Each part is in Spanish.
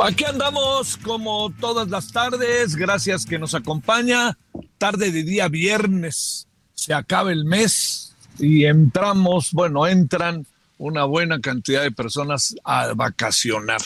Aquí andamos como todas las tardes, gracias que nos acompaña. Tarde de día viernes, se acaba el mes y entramos, bueno, entran una buena cantidad de personas a vacacionar.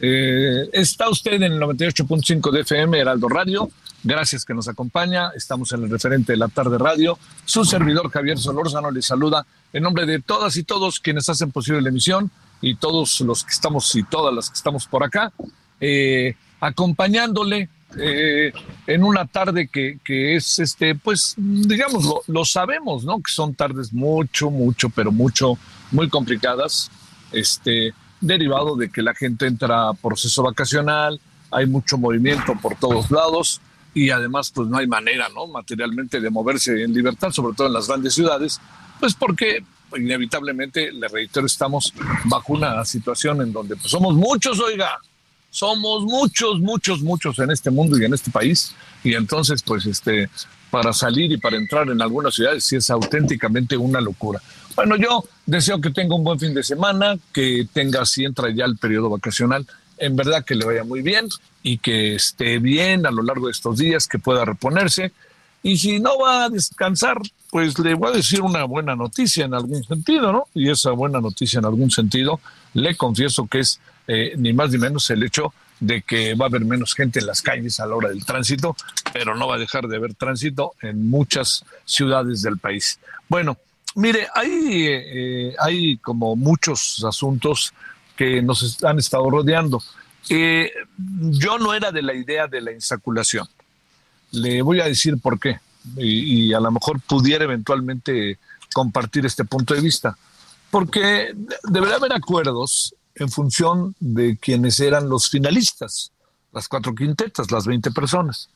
Eh, está usted en el 98.5 de FM, Heraldo Radio. Gracias que nos acompaña. Estamos en el referente de la tarde radio. Su servidor Javier Solórzano le saluda en nombre de todas y todos quienes hacen posible la emisión y todos los que estamos y todas las que estamos por acá, eh, acompañándole eh, en una tarde que, que, es, este, pues, digamos, lo, lo, sabemos, ¿no? Que son tardes mucho, mucho, pero mucho, muy complicadas, este, derivado de que la gente entra a proceso vacacional, hay mucho movimiento por todos lados y además, pues, no hay manera, ¿no? Materialmente de moverse en libertad, sobre todo en las grandes ciudades, pues porque inevitablemente, le reitero, estamos bajo una situación en donde pues, somos muchos, oiga, somos muchos, muchos, muchos en este mundo y en este país, y entonces, pues, este, para salir y para entrar en algunas ciudades sí es auténticamente una locura. Bueno, yo deseo que tenga un buen fin de semana, que tenga, si entra ya el periodo vacacional, en verdad que le vaya muy bien y que esté bien a lo largo de estos días, que pueda reponerse. Y si no va a descansar, pues le voy a decir una buena noticia en algún sentido, ¿no? Y esa buena noticia en algún sentido, le confieso que es eh, ni más ni menos el hecho de que va a haber menos gente en las calles a la hora del tránsito, pero no va a dejar de haber tránsito en muchas ciudades del país. Bueno, mire, hay, eh, hay como muchos asuntos que nos han estado rodeando. Eh, yo no era de la idea de la insaculación. Le voy a decir por qué y, a lo mejor pudiera eventualmente compartir este punto de vista. Porque debería haber acuerdos en función de quienes eran los finalistas, las cuatro quintetas, las 20 personas.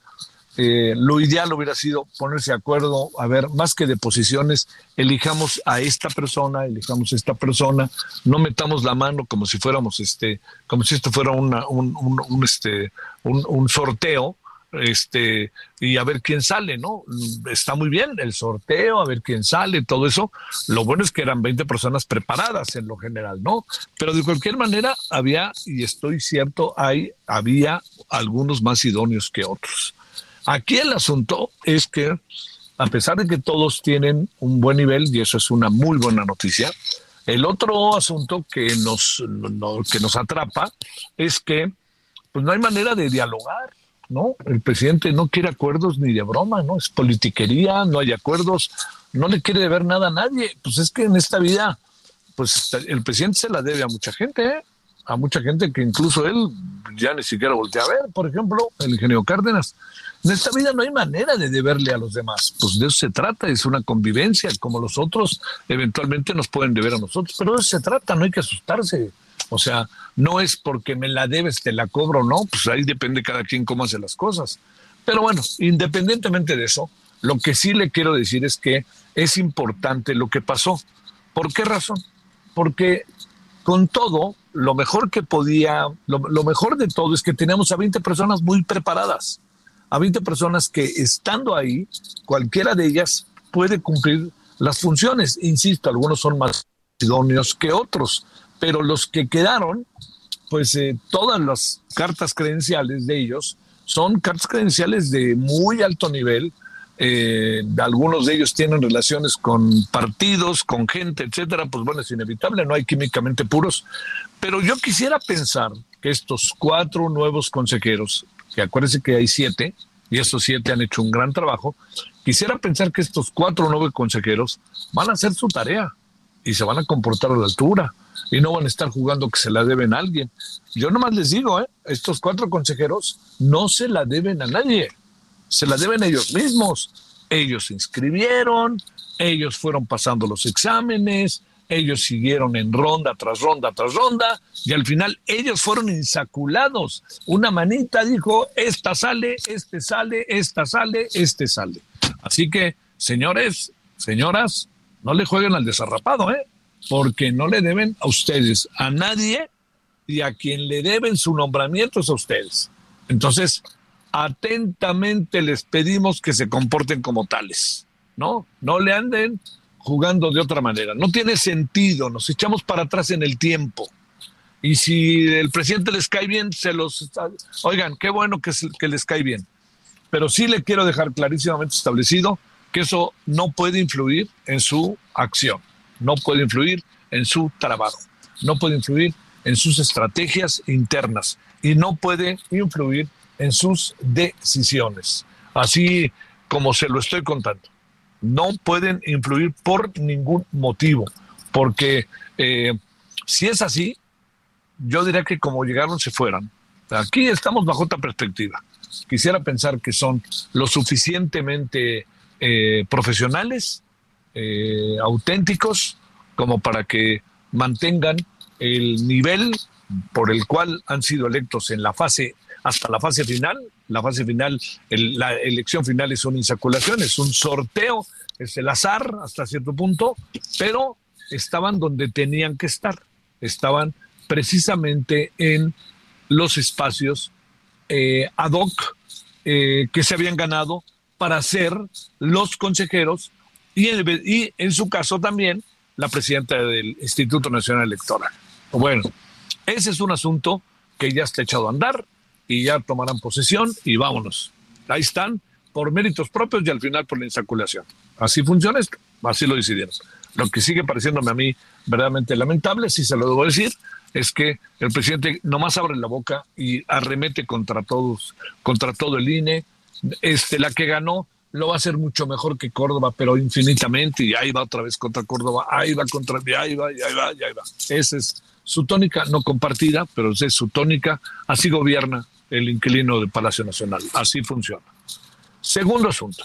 Eh, lo ideal hubiera sido ponerse de acuerdo, a ver, más que de posiciones, elijamos a esta persona, elijamos a esta persona, no metamos la mano como si fuéramos, este, como si esto fuera un, un, este, un sorteo, este, y a ver quién sale, ¿no? Está muy bien el sorteo, a ver quién sale, todo eso. Lo bueno es que eran 20 personas preparadas en lo general, ¿no? Pero de cualquier manera había, y estoy cierto, hay, había algunos más idóneos que otros. Aquí el asunto es que, a pesar de que todos tienen un buen nivel, y eso es una muy buena noticia, el otro asunto que nos, no, que nos atrapa es que pues no hay manera de dialogar ¿no? El presidente no quiere acuerdos ni de broma, ¿no? Es politiquería, no hay acuerdos, no le quiere deber nada a nadie. Pues es que en esta vida, pues el presidente se la debe a mucha gente, ¿eh? a mucha gente que incluso él ya ni siquiera voltea a ver, por ejemplo, el ingeniero Cárdenas. En esta vida no hay manera de deberle a los demás, pues de eso se trata, es una convivencia, como los otros eventualmente nos pueden deber a nosotros, pero de eso se trata, no hay que asustarse. O sea, no es porque me la debes, te la cobro, no, pues ahí depende cada quien cómo hace las cosas. Pero bueno, independientemente de eso, Lo que sí le quiero decir es que es importante lo que pasó. ¿Por qué razón? Porque con todo, lo mejor que podía, lo, mejor de todo es que teníamos a 20 personas muy preparadas, a 20 personas que estando ahí, cualquiera de ellas puede cumplir las funciones. Insisto, algunos son más idóneos que otros, pero los que quedaron, pues eh, todas las cartas credenciales de ellos son cartas credenciales de muy alto nivel. Eh, algunos de ellos tienen relaciones con partidos, con gente, etcétera. Pues bueno, es inevitable, no hay químicamente puros. Pero yo quisiera pensar que estos cuatro nuevos consejeros, que acuérdense que hay siete, y estos siete han hecho un gran trabajo, quisiera pensar que estos cuatro nuevos consejeros van a hacer su tarea y se van a comportar a la altura y no van a estar jugando que se la deben a alguien. Yo nomás les digo, ¿eh? estos cuatro consejeros no se la deben a nadie, se la deben a ellos mismos. Ellos se inscribieron, ellos fueron pasando los exámenes, ellos siguieron en ronda tras ronda tras ronda y al final ellos fueron insaculados. Una manita dijo, esta sale, este sale, esta sale, este sale. Así que, señores, señoras, no le jueguen al desarrapado, ¿eh? Porque no le deben a ustedes, a nadie, y a quien le deben su nombramiento es a ustedes. Entonces, atentamente les pedimos que se comporten como tales, ¿no? No le anden jugando de otra manera. No tiene sentido, nos echamos para atrás en el tiempo. Y si el presidente les cae bien, se los... Oigan, qué bueno que, les cae bien. Pero sí le quiero dejar clarísimamente establecido que eso no puede influir en su acción, no puede influir en su trabajo, no puede influir en sus estrategias internas y no puede influir en sus decisiones. Así como se lo estoy contando. No pueden influir por ningún motivo, porque eh, si es así, yo diría que como llegaron se fueran. Aquí estamos bajo otra perspectiva. Quisiera pensar que son lo suficientemente eh, profesionales, eh, auténticos, como para que mantengan el nivel por el cual han sido electos en la fase hasta la fase final. La fase final, la elección final es una insaculación, es un sorteo, es el azar hasta cierto punto, pero estaban donde tenían que estar, estaban precisamente en los espacios eh, ad hoc que se habían ganado para ser los consejeros y en, su caso también la presidenta del Instituto Nacional Electoral. Bueno, ese es un asunto que ya está echado a andar y ya tomarán posesión y vámonos. Ahí están, por méritos propios y al final por la insaculación. Así funciona esto, así lo decidieron. Lo que sigue pareciéndome a mí verdaderamente lamentable, si se lo debo decir, es que el presidente nomás abre la boca y arremete contra todos, contra todo el INE, este, la que ganó lo va a hacer mucho mejor que Córdoba, pero infinitamente, y ahí va otra vez contra Córdoba, ahí va contra, y ahí va, y ahí va, y ahí va. Esa es su tónica, no compartida, pero es su tónica, así gobierna el inquilino del Palacio Nacional, así funciona. Segundo asunto,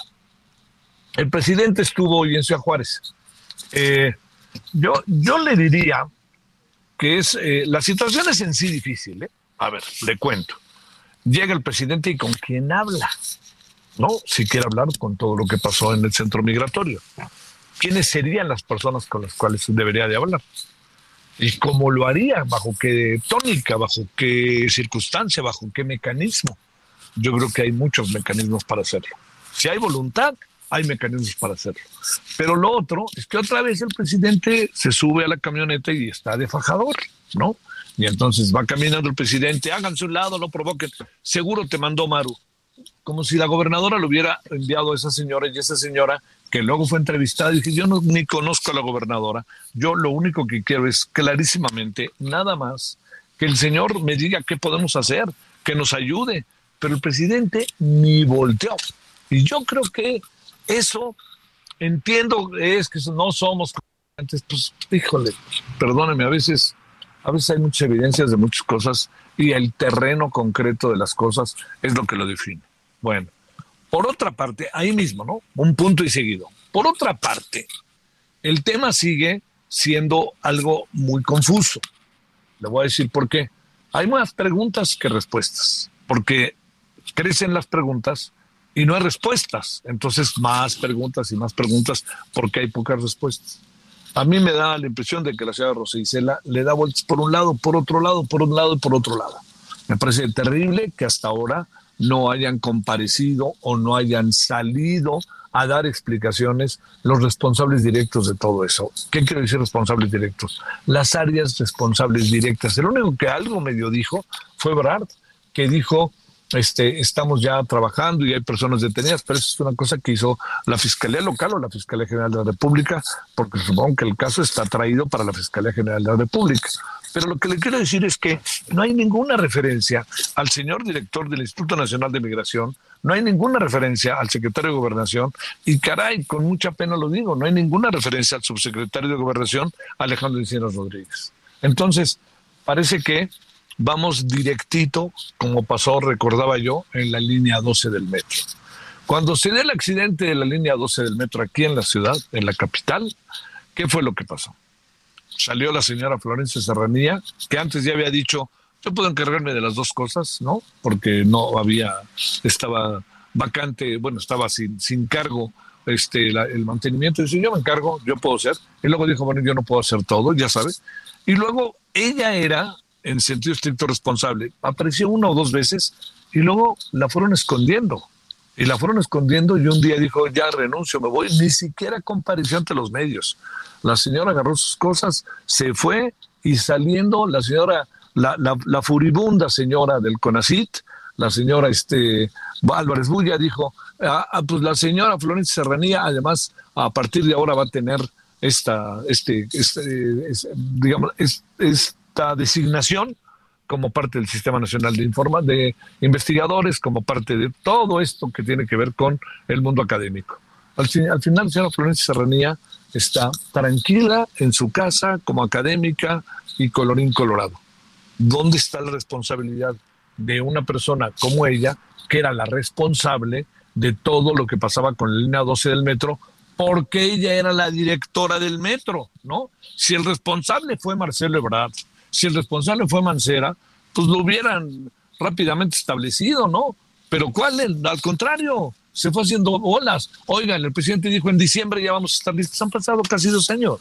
el presidente estuvo hoy en Ciudad Juárez. Eh, yo, yo le diría que es, eh, la situación es en sí difícil, ¿eh? A ver, le cuento. Llega el presidente y con quién habla ¿no? Si quiere hablar con todo lo que pasó en el centro migratorio. ¿Quiénes serían las personas con las cuales debería de hablar? ¿Y cómo lo haría? ¿Bajo qué tónica? ¿Bajo qué circunstancia? ¿Bajo qué mecanismo? Yo creo que hay muchos mecanismos para hacerlo. Si hay voluntad, hay mecanismos para hacerlo. Pero lo otro es que otra vez el presidente se sube a la camioneta y está de fajador, ¿no? Y entonces va caminando el presidente, háganse un lado, no provoquen. Seguro te mandó Maru como si la gobernadora lo hubiera enviado a esa señora y esa señora que luego fue entrevistada y dije, yo no, ni conozco a la gobernadora, yo lo único que quiero es clarísimamente, nada más, que el señor me diga qué podemos hacer, que nos ayude, pero el presidente ni volteó. Y yo creo que eso, entiendo, es que no somos antes, pues híjole, perdóneme, a veces, a veces hay muchas evidencias de muchas cosas y el terreno concreto de las cosas es lo que lo define. Bueno, por otra parte, ahí mismo, ¿no? Un punto y seguido. Por otra parte, el tema sigue siendo algo muy confuso. Le voy a decir por qué. Hay más preguntas que respuestas, porque crecen las preguntas y no hay respuestas. Entonces, más preguntas y más preguntas porque hay pocas respuestas. A mí me da la impresión de que la señora Rosa Isela le da vueltas por un lado, por otro lado, por un lado y por otro lado. Me parece terrible que hasta ahora no hayan comparecido o no hayan salido a dar explicaciones los responsables directos de todo eso. ¿Qué quiero decir responsables directos? Las áreas responsables directas. El único que algo medio dijo fue Brad, que dijo, este, estamos ya trabajando y hay personas detenidas, pero eso es una cosa que hizo la Fiscalía Local o la Fiscalía General de la República, porque supongo que el caso está traído para la Fiscalía General de la República. Pero lo que le quiero decir es que no hay ninguna referencia al señor director del Instituto Nacional de Migración, no hay ninguna referencia al secretario de Gobernación y caray, con mucha pena lo digo, no hay ninguna referencia al subsecretario de Gobernación, Alejandro Encinas Rodríguez. Entonces, parece que vamos directito, como pasó, recordaba yo, en la línea 12 del metro. Cuando se dio el accidente de la línea 12 del metro aquí en la ciudad, en la capital, ¿qué fue lo que pasó? Salió la señora Florencia Serranía, que antes ya había dicho, yo puedo encargarme de las dos cosas, ¿no? Porque no había, estaba vacante, bueno, estaba sin, sin cargo este, el mantenimiento. Dice, yo me encargo, yo puedo hacer. Y luego dijo, bueno, yo no puedo hacer todo, ya sabes. Y luego ella era, en sentido estricto, responsable. Apareció una o dos veces y luego la fueron escondiendo. Y la fueron escondiendo y un día dijo, ya renuncio, me voy. Ni siquiera compareció ante los medios. La señora agarró sus cosas, se fue y saliendo la señora la, furibunda señora del CONACIT, la señora este, Álvarez Bulla, dijo, ah, ah, pues la señora Florencia Serranía, además, a partir de ahora va a tener esta, este, este digamos, esta designación como parte del Sistema Nacional de Informa, de investigadores, como parte de todo esto que tiene que ver con el mundo académico. Al, al final, señora Florencia Serranía está tranquila en su casa como académica y colorín colorado. ¿dónde está la responsabilidad de una persona como ella, que era la responsable de todo lo que pasaba con la línea 12 del metro, porque ella era la directora del metro, ¿no? Si el responsable fue Marcelo Ebrard, si el responsable fue Mancera, pues lo hubieran rápidamente establecido, ¿no? Pero ¿cuál? Al contrario, se fue haciendo olas. Oigan, el presidente dijo en diciembre ya vamos a estar listos. Han pasado casi dos años.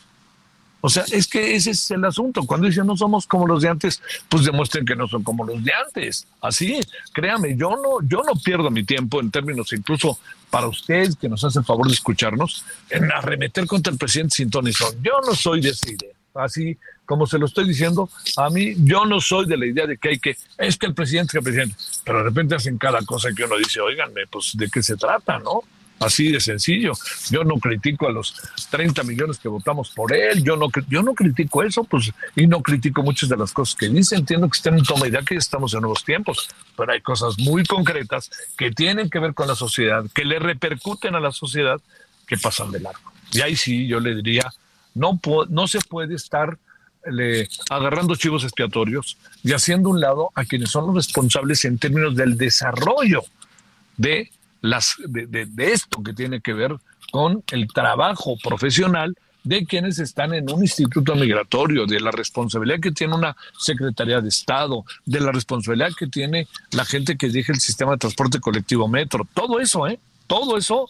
O sea, es que ese es el asunto. Cuando dicen no somos como los de antes, pues demuestren que no son como los de antes. Así, créame, yo no, yo no pierdo mi tiempo en términos incluso para ustedes que nos hacen favor de escucharnos, en arremeter contra el presidente sin Yo no soy de esa. Así como se lo estoy diciendo, a mí yo no soy de la idea de que hay que, es que el presidente es que el presidente, pero de repente hacen cada cosa que uno dice, oiganme, pues de qué se trata, ¿no? Así de sencillo. Yo no critico a los 30 millones que votamos por él, yo no, yo no critico eso, pues, y no critico muchas de las cosas que dice. Entiendo que están en toma idea que estamos en nuevos tiempos, pero hay cosas muy concretas que tienen que ver con la sociedad, que le repercuten a la sociedad, que pasan de largo. Y ahí sí, yo le diría, no, no se puede estar agarrando chivos expiatorios y haciendo un lado a quienes son los responsables en términos del desarrollo de las, de, esto que tiene que ver con el trabajo profesional de quienes están en un instituto migratorio, de la responsabilidad que tiene una Secretaría de Estado, de la responsabilidad que tiene la gente que dirige el sistema de transporte colectivo metro. Todo eso, ¿eh? Todo eso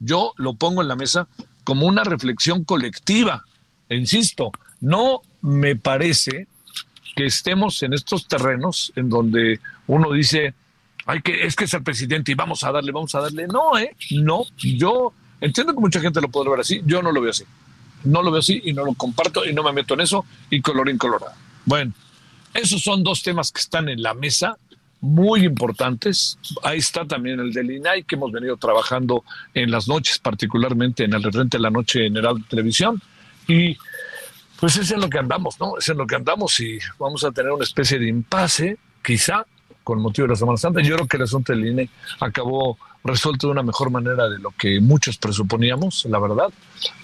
yo lo pongo en la mesa como una reflexión colectiva. insisto, no me parece que estemos en estos terrenos en donde uno dice, Ay, que es que es el presidente y vamos a darle, vamos a darle. No, ¿eh? No, yo entiendo que mucha gente lo puede ver así, yo no lo veo así. No lo veo así y no lo comparto y no me meto en eso y colorín colorado. Bueno, esos son dos temas que están en la mesa muy importantes. Ahí está también el del INAI que hemos venido trabajando en las noches, particularmente en el de la noche en Heraldo Televisión. Y pues es en lo que andamos, ¿no? Es en lo que andamos y vamos a tener una especie de impasse, quizá, con motivo de la Semana Santa. Yo creo que el asunto del INE acabó resuelto de una mejor manera de lo que muchos presuponíamos, la verdad.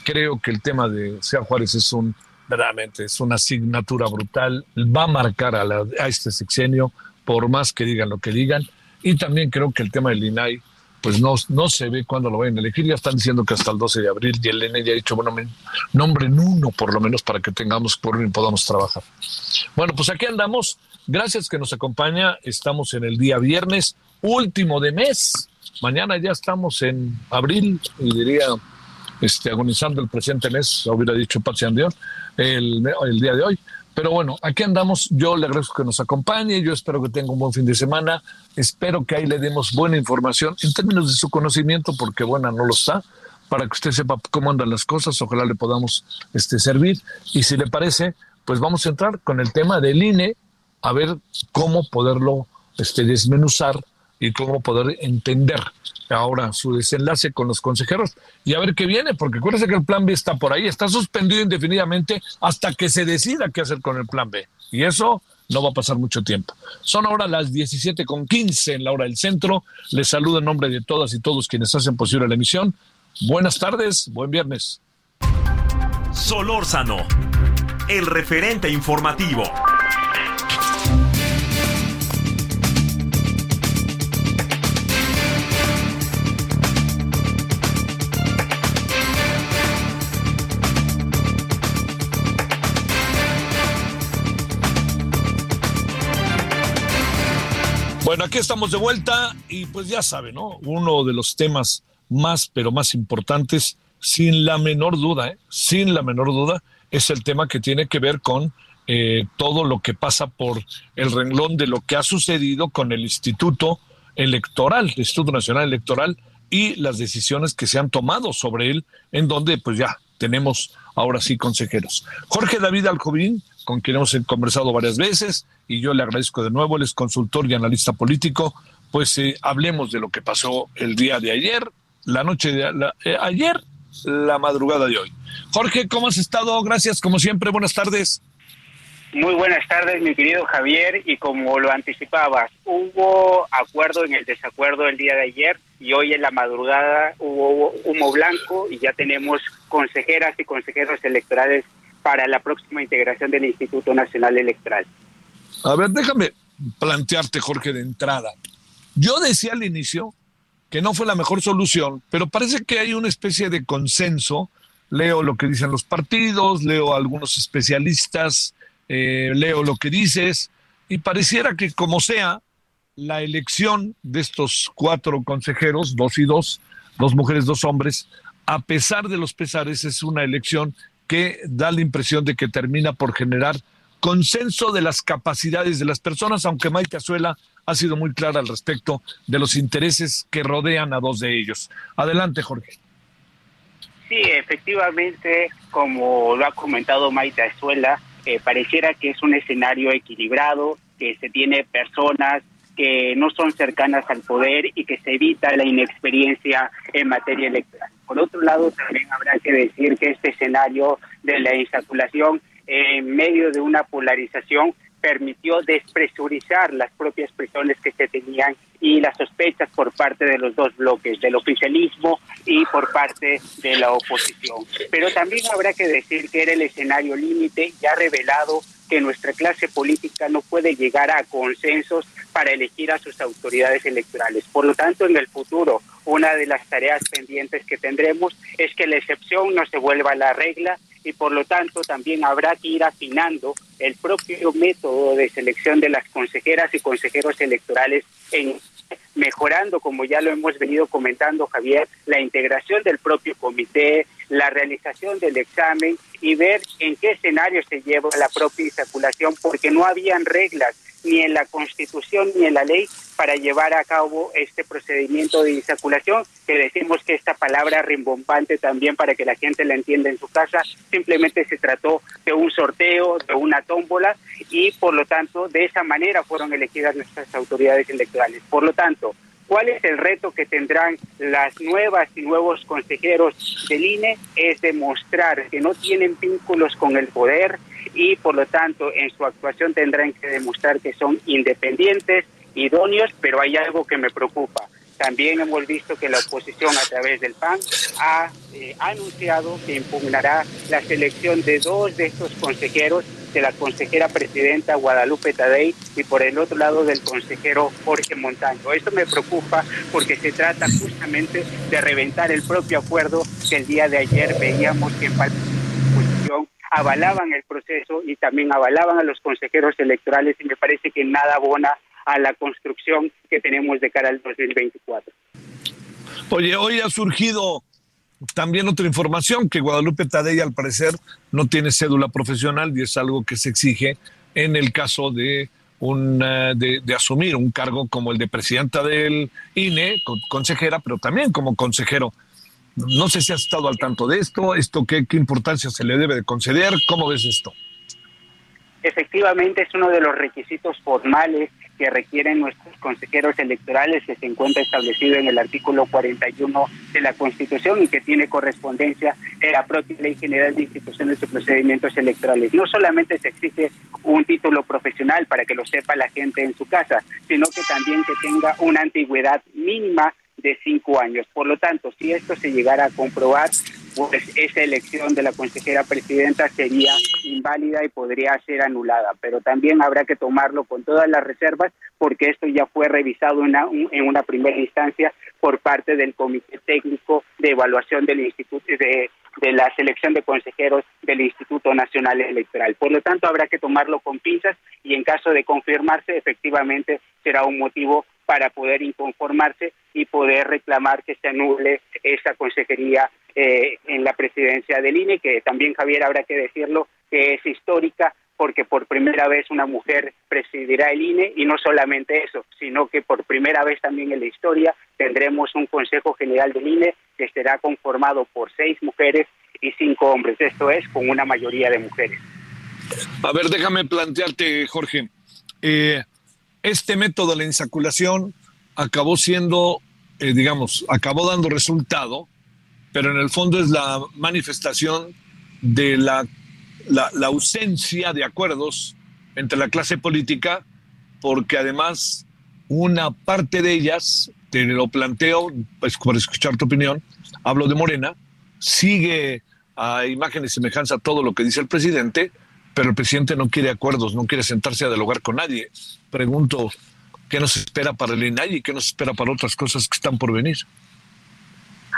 Creo que el tema de Sea Juárez es un, verdaderamente, es una asignatura brutal, va a marcar a, a este sexenio, por más que digan lo que digan. Y también creo que el tema del INAI, pues no, no se ve cuándo lo vayan a elegir. Ya están diciendo que hasta el 12 de abril y el INE ya ha dicho, bueno, me nombren uno por lo menos para que tengamos por y podamos trabajar. Bueno, pues aquí andamos Gracias que nos acompaña. Estamos en el día viernes, último de mes. mañana ya estamos en abril y diría, este, agonizando el presente mes, hubiera dicho Patsy Andión, el, el día de hoy. Pero bueno, aquí andamos. Yo le agradezco que nos acompañe. Yo espero que tenga un buen fin de semana. Espero que ahí le demos buena información en términos de su conocimiento, porque buena no lo está, para que usted sepa cómo andan las cosas. Ojalá le podamos este, servir. Y si le parece, pues vamos a entrar con el tema del INE, a ver cómo poderlo este, desmenuzar y cómo poder entender ahora su desenlace con los consejeros y a ver qué viene, porque acuérdense que el plan B está por ahí, está suspendido indefinidamente hasta que se decida qué hacer con el plan B. Y eso no va a pasar mucho tiempo. Son ahora las 17 con 15 en la hora del centro. Les saludo en nombre de todas y todos quienes hacen posible la emisión. Buenas tardes, buen viernes. Solórzano, el referente informativo. Bueno, aquí estamos de vuelta y pues ya sabe, ¿no? Uno de los temas más, pero más importantes, sin la menor duda, ¿eh? sin la menor duda, es el tema que tiene que ver con eh, todo lo que pasa por el renglón de lo que ha sucedido con el Instituto Electoral, el Instituto Nacional Electoral, y las decisiones que se han tomado sobre él, en donde pues ya tenemos ahora sí consejeros. Jorge David Alcovín, con quien hemos conversado varias veces, y yo le agradezco de nuevo, él es consultor y analista político, pues eh, hablemos de lo que pasó el día de ayer, la noche de eh, ayer, la madrugada de hoy. Jorge, ¿cómo has estado? Gracias, como siempre, buenas tardes. Muy buenas tardes, mi querido Javier, y como lo anticipabas, hubo acuerdo en el desacuerdo el día de ayer y hoy en la madrugada hubo humo blanco y ya tenemos consejeras y consejeros electorales para la próxima integración del Instituto Nacional Electoral. A ver, déjame plantearte, Jorge, de entrada. Yo decía al inicio que no fue la mejor solución, pero parece que hay una especie de consenso. Leo lo que dicen los partidos, leo a algunos especialistas, eh, leo lo que dices, y pareciera que como sea, la elección de estos cuatro consejeros, dos y dos, dos mujeres, dos hombres, a pesar de los pesares, es una elección que da la impresión de que termina por generar consenso de las capacidades de las personas, aunque Maite Azuela ha sido muy clara al respecto de los intereses que rodean a dos de ellos. Adelante, Jorge. Sí, efectivamente, como lo ha comentado Maite Azuela, eh, pareciera que es un escenario equilibrado, que se tiene personas que no son cercanas al poder y que se evita la inexperiencia en materia electoral. Por otro lado, también habrá que decir que este escenario de la insaculación en medio de una polarización permitió despresurizar las propias prisiones que se tenían y las sospechas por parte de los dos bloques, del oficialismo y por parte de la oposición. Pero también habrá que decir que era el escenario límite ya revelado que nuestra clase política no puede llegar a consensos para elegir a sus autoridades electorales. Por lo tanto, en el futuro, una de las tareas pendientes que tendremos es que la excepción no se vuelva la regla y por lo tanto también habrá que ir afinando el propio método de selección de las consejeras y consejeros electorales en mejorando, como ya lo hemos venido comentando, Javier, la integración del propio comité, la realización del examen y ver en qué escenario se lleva la propia insaculación, porque no habían reglas ni en la Constitución ni en la ley para llevar a cabo este procedimiento de insaculación, que decimos que esta palabra rimbombante también para que la gente la entienda en su casa, simplemente se trató de un sorteo, de una tómbola y por lo tanto de esa manera fueron elegidas nuestras autoridades electorales. Por lo tanto, ¿Cuál es el reto que tendrán las nuevas y nuevos consejeros del INE? Es demostrar que no tienen vínculos con el poder y por lo tanto en su actuación tendrán que demostrar que son independientes, idóneos, pero hay algo que me preocupa. También hemos visto que la oposición a través del PAN ha eh, anunciado que impugnará la selección de dos de estos consejeros de la consejera presidenta Guadalupe Tadei y por el otro lado del consejero Jorge Montaño. Esto me preocupa porque se trata justamente de reventar el propio acuerdo que el día de ayer veíamos que en oposición avalaban el proceso y también avalaban a los consejeros electorales y me parece que nada abona a la construcción que tenemos de cara al 2024. Oye, hoy ha surgido también otra información que Guadalupe Tadei al parecer no tiene cédula profesional y es algo que se exige en el caso de un, de, asumir un cargo como el de presidenta del INE, consejera, pero también como consejero. No sé si has estado al tanto de esto, esto qué, qué importancia se le debe de conceder, ¿cómo ves esto? Efectivamente es uno de los requisitos formales que requieren nuestros consejeros electorales que se encuentra establecido en el artículo 41 de la Constitución y que tiene correspondencia en la propia Ley General de Instituciones y Procedimientos Electorales. No solamente se exige un título profesional para que lo sepa la gente en su casa, sino que también que tenga una antigüedad mínima de cinco años. Por lo tanto, si esto se llegara a comprobar, pues esa elección de la consejera presidenta sería inválida y podría ser anulada. Pero también habrá que tomarlo con todas las reservas porque esto ya fue revisado en una, primera instancia por parte del Comité Técnico de Evaluación del Instituto de, de la Selección de Consejeros del Instituto Nacional Electoral. Por lo tanto, habrá que tomarlo con pinzas y en caso de confirmarse, efectivamente será un motivo para poder inconformarse y poder reclamar que se anule esa consejería eh, en la presidencia del INE, que también Javier habrá que decirlo, que es histórica porque por primera vez una mujer presidirá el INE y no solamente eso, sino que por primera vez también en la historia tendremos un Consejo General del INE que estará conformado por seis mujeres y cinco hombres, esto es con una mayoría de mujeres. A ver, déjame plantearte, Jorge. Eh, este método de la insaculación acabó siendo, eh, digamos, acabó dando resultado, pero en el fondo es la manifestación de la, la, ausencia de acuerdos entre la clase política, porque además una parte de ellas, te lo planteo, pues por escuchar tu opinión, hablo de Morena, sigue a imagen y semejanza todo lo que dice el presidente, pero el presidente no quiere acuerdos, no quiere sentarse a dialogar con nadie. Pregunto, ¿qué nos espera para el INAI y qué nos espera para otras cosas que están por venir?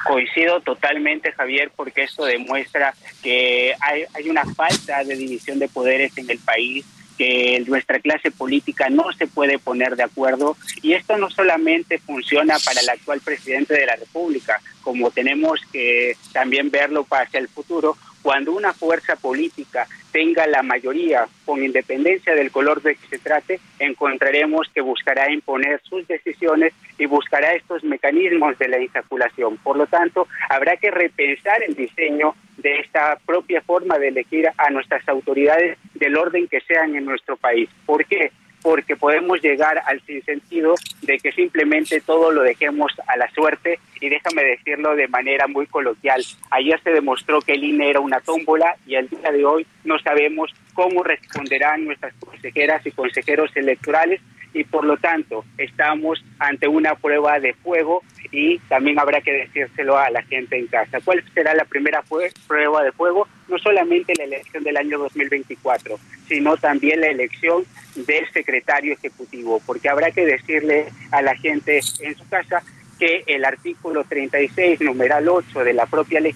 Coincido totalmente, Javier, porque esto demuestra que hay, hay una falta de división de poderes en el país que nuestra clase política no se puede poner de acuerdo y esto no solamente funciona para el actual presidente de la República, como tenemos que también verlo hacia el futuro, cuando una fuerza política tenga la mayoría, con independencia del color de que se trate, encontraremos que buscará imponer sus decisiones y buscará estos mecanismos de la insaculación. Por lo tanto, habrá que repensar el diseño de esta propia forma de elegir a nuestras autoridades del orden que sean en nuestro país. ¿Por qué? porque podemos llegar al sinsentido de que simplemente todo lo dejemos a la suerte y déjame decirlo de manera muy coloquial. Ayer se demostró que el INE era una tómbola y al día de hoy no sabemos cómo responderán nuestras consejeras y consejeros electorales y por lo tanto estamos ante una prueba de fuego y también habrá que decírselo a la gente en casa. ¿Cuál será la primera prueba de fuego? No solamente la elección del año 2024, sino también la elección del secretario ejecutivo, porque habrá que decirle a la gente en su casa que el artículo 36, numeral 8 de la propia ley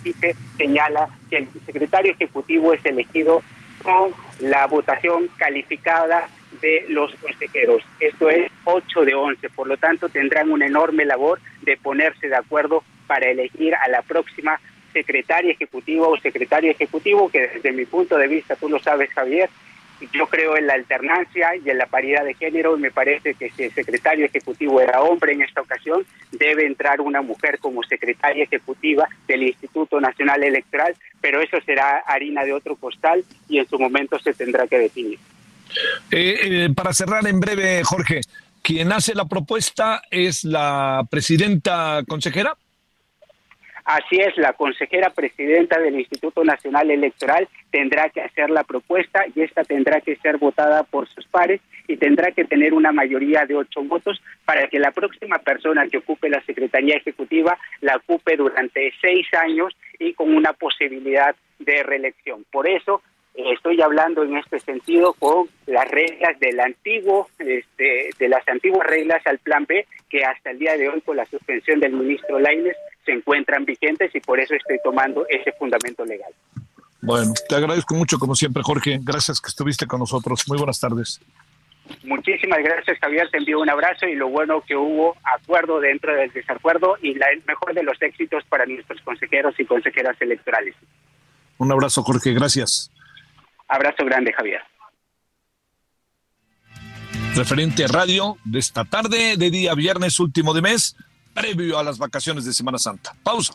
señala que el secretario ejecutivo es elegido con la votación calificada de los consejeros. Esto es 8 de 11, por lo tanto tendrán una enorme labor de ponerse de acuerdo para elegir a la próxima secretaria ejecutiva o secretario ejecutivo, que desde mi punto de vista, tú lo sabes Javier, yo creo en la alternancia y en la paridad de género y me parece que si el secretario ejecutivo era hombre en esta ocasión, debe entrar una mujer como secretaria ejecutiva del Instituto Nacional Electoral, pero eso será harina de otro costal y en su momento se tendrá que definir. Eh, eh, para cerrar en breve, Jorge, quien hace la propuesta es la presidenta consejera. Así es, la consejera presidenta del Instituto Nacional Electoral tendrá que hacer la propuesta y esta tendrá que ser votada por sus pares y tendrá que tener una mayoría de ocho votos para que la próxima persona que ocupe la Secretaría Ejecutiva la ocupe durante seis años y con una posibilidad de reelección. Por eso estoy hablando en este sentido con las reglas del antiguo, este, de las antiguas reglas al plan B, que hasta el día de hoy con la suspensión del ministro Laines se encuentran vigentes y por eso estoy tomando ese fundamento legal. Bueno, te agradezco mucho como siempre, Jorge. Gracias que estuviste con nosotros. Muy buenas tardes. Muchísimas gracias, Javier. Te envío un abrazo y lo bueno que hubo acuerdo dentro del desacuerdo y la, el mejor de los éxitos para nuestros consejeros y consejeras electorales. Un abrazo, Jorge. Gracias. Abrazo grande, Javier. Referente radio de esta tarde, de día viernes último de mes, previo a las vacaciones de Semana Santa. Pausa.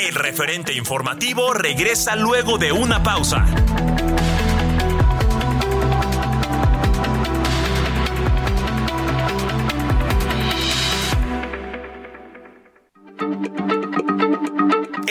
El referente informativo regresa luego de una pausa.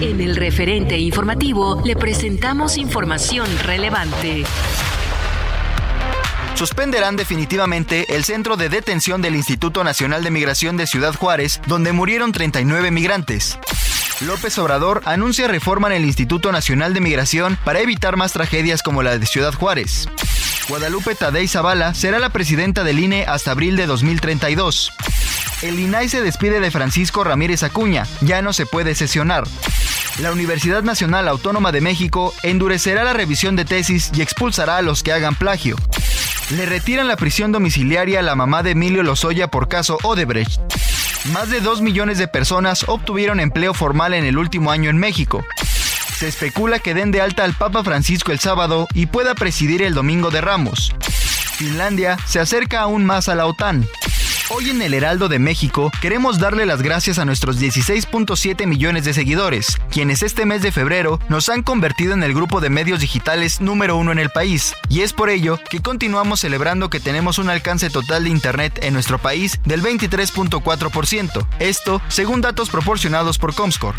En el referente informativo le presentamos información relevante. Suspenderán definitivamente el centro de detención del Instituto Nacional de Migración de Ciudad Juárez, donde murieron 39 migrantes. López Obrador anuncia reforma en el Instituto Nacional de Migración para evitar más tragedias como la de Ciudad Juárez. Guadalupe Tadei Zavala será la presidenta del INE hasta abril de 2032. El INAI se despide de Francisco Ramírez Acuña, ya no se puede sesionar. La Universidad Nacional Autónoma de México endurecerá la revisión de tesis y expulsará a los que hagan plagio. Le retiran la prisión domiciliaria a la mamá de Emilio Lozoya por caso Odebrecht. Más de 2 millones de personas obtuvieron empleo formal en el último año en México. Se especula que den de alta al Papa Francisco el sábado y pueda presidir el domingo de Ramos. Finlandia se acerca aún más a la OTAN. Hoy en el Heraldo de México queremos darle las gracias a nuestros 16.7 millones de seguidores, quienes este mes de febrero nos han convertido en el grupo de medios digitales número uno en el país, y es por ello que continuamos celebrando que tenemos un alcance total de Internet en nuestro país del 23.4%, esto según datos proporcionados por Comscore.